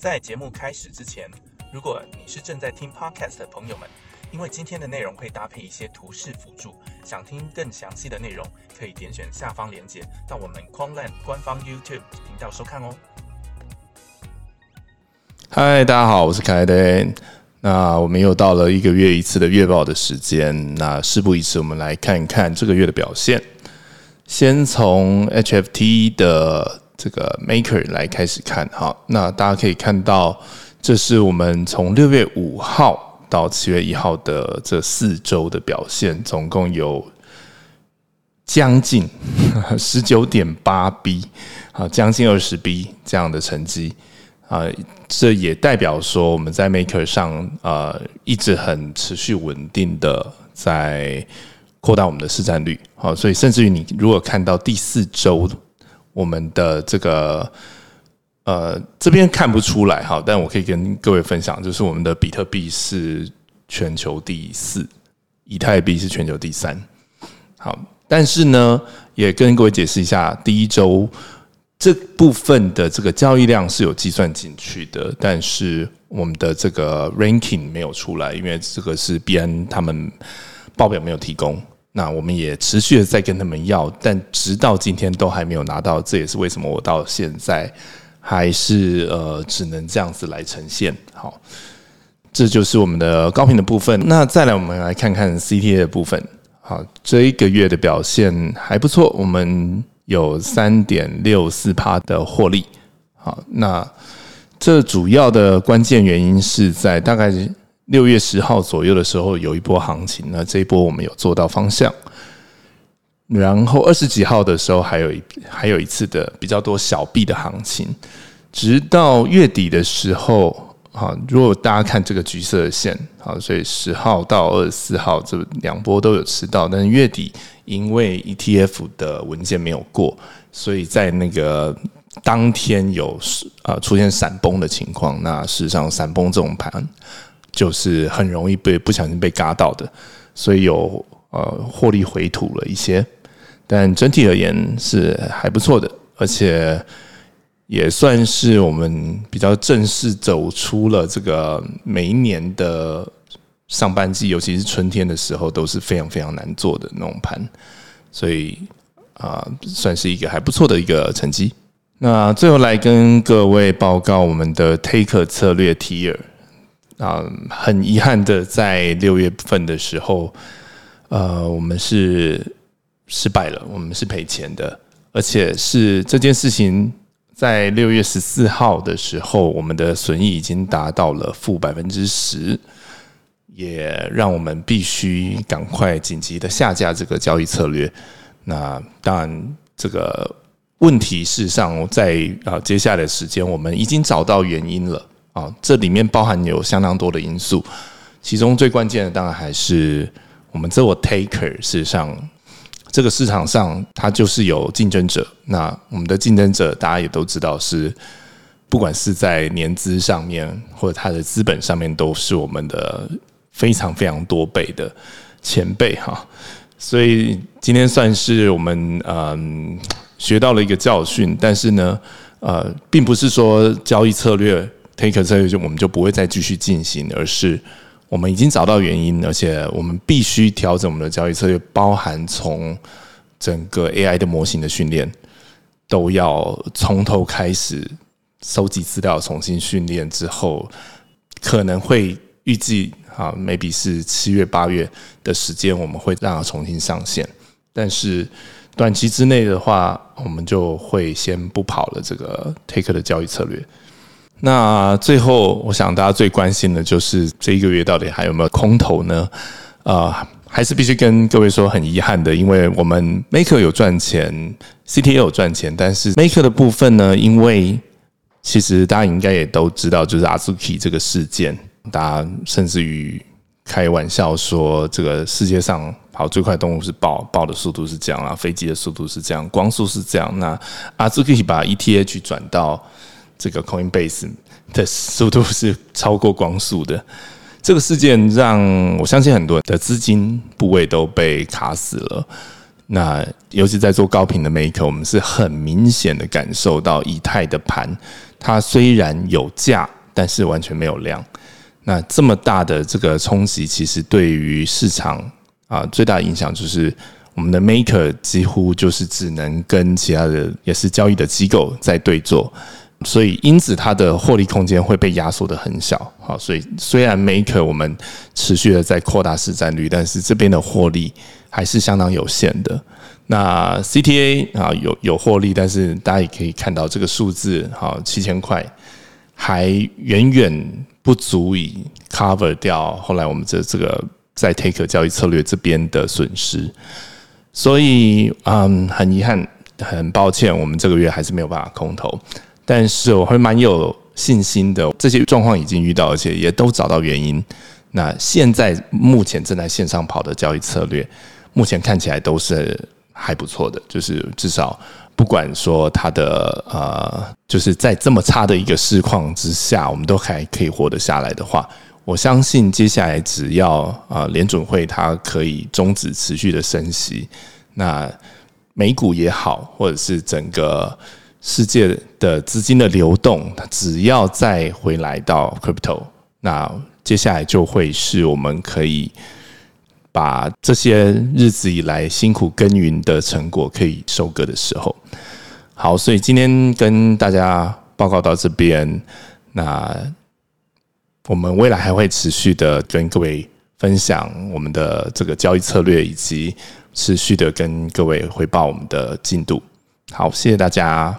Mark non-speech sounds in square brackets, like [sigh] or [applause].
在节目开始之前，如果你是正在听 podcast 的朋友们，因为今天的内容会搭配一些图示辅助，想听更详细的内容，可以点选下方链接到我们 Quanland 官方 YouTube 频道收看哦。嗨，大家好，我是凯德。那我们又到了一个月一次的月报的时间。那事不宜迟，我们来看一看这个月的表现。先从 HFT 的这个 Maker 来开始看哈。那大家可以看到，这是我们从六月五号到七月一号的这四周的表现，总共有将近 [laughs] 十九点八 B，啊，将近二十 B 这样的成绩。啊，这也代表说我们在 Maker 上呃一直很持续稳定的在扩大我们的市占率，好，所以甚至于你如果看到第四周我们的这个呃这边看不出来哈，但我可以跟各位分享，就是我们的比特币是全球第四，以太币是全球第三，好，但是呢也跟各位解释一下，第一周。这部分的这个交易量是有计算进去的，但是我们的这个 ranking 没有出来，因为这个是 B N 他们报表没有提供。那我们也持续的在跟他们要，但直到今天都还没有拿到。这也是为什么我到现在还是呃只能这样子来呈现。好，这就是我们的高频的部分。那再来，我们来看看 C T A 的部分。好，这一个月的表现还不错，我们。有三点六四帕的获利，好，那这主要的关键原因是在大概六月十号左右的时候有一波行情，那这一波我们有做到方向，然后二十几号的时候还有一还有一次的比较多小币的行情，直到月底的时候。好，如果大家看这个橘色的线，好，所以十号到二十四号这两波都有吃到，但是月底因为 ETF 的文件没有过，所以在那个当天有啊出现闪崩的情况。那事实上闪崩这种盘就是很容易被不小心被嘎到的，所以有呃获利回吐了一些，但整体而言是还不错的，而且。也算是我们比较正式走出了这个每一年的上半季，尤其是春天的时候，都是非常非常难做的那种盘，所以啊，算是一个还不错的一个成绩。那最后来跟各位报告我们的 Take 策略 Tier 啊，很遗憾的在六月份的时候，呃，我们是失败了，我们是赔钱的，而且是这件事情。在六月十四号的时候，我们的损益已经达到了负百分之十，也让我们必须赶快紧急的下架这个交易策略。那当然，这个问题事实上在啊接下来的时间，我们已经找到原因了啊，这里面包含有相当多的因素，其中最关键的当然还是我们这我 taker 事实上。这个市场上，它就是有竞争者。那我们的竞争者，大家也都知道，是不管是在年资上面，或者它的资本上面，都是我们的非常非常多倍的前辈哈。所以今天算是我们嗯学到了一个教训。但是呢，呃，并不是说交易策略 take 策略就我们就不会再继续进行，而是。我们已经找到原因，而且我们必须调整我们的交易策略，包含从整个 AI 的模型的训练，都要从头开始收集资料，重新训练之后，可能会预计啊，maybe 是七月八月的时间，我们会让它重新上线。但是短期之内的话，我们就会先不跑了这个 take 的交易策略。那最后，我想大家最关心的就是这一个月到底还有没有空头呢？啊，还是必须跟各位说，很遗憾的，因为我们 Maker 有赚钱，CT 有赚钱，但是 Maker 的部分呢，因为其实大家应该也都知道，就是 Azuki 这个事件，大家甚至于开玩笑说，这个世界上跑最快动物是豹，豹的速度是这样啊，飞机的速度是这样，光速是这样，那 Azuki 把 ETH 转到。这个 Coinbase 的速度是超过光速的，这个事件让我相信很多的资金部位都被卡死了。那尤其在做高频的 Maker，我们是很明显的感受到以太的盘它虽然有价，但是完全没有量。那这么大的这个冲击，其实对于市场啊最大的影响就是，我们的 maker 几乎就是只能跟其他的也是交易的机构在对坐。所以，因此它的获利空间会被压缩的很小。好，所以虽然 Maker 我们持续的在扩大市占率，但是这边的获利还是相当有限的。那 CTA 啊有有获利，但是大家也可以看到这个数字，好七千块，还远远不足以 cover 掉后来我们这这个在 Take 交易策略这边的损失。所以，嗯，很遗憾，很抱歉，我们这个月还是没有办法空投。但是我会蛮有信心的，这些状况已经遇到，而且也都找到原因。那现在目前正在线上跑的交易策略，目前看起来都是还不错的，就是至少不管说它的呃，就是在这么差的一个市况之下，我们都还可以活得下来的话，我相信接下来只要啊联准会它可以终止持续的升息，那美股也好，或者是整个。世界的资金的流动，只要再回来到 crypto，那接下来就会是我们可以把这些日子以来辛苦耕耘的成果可以收割的时候。好，所以今天跟大家报告到这边，那我们未来还会持续的跟各位分享我们的这个交易策略，以及持续的跟各位汇报我们的进度。好，谢谢大家。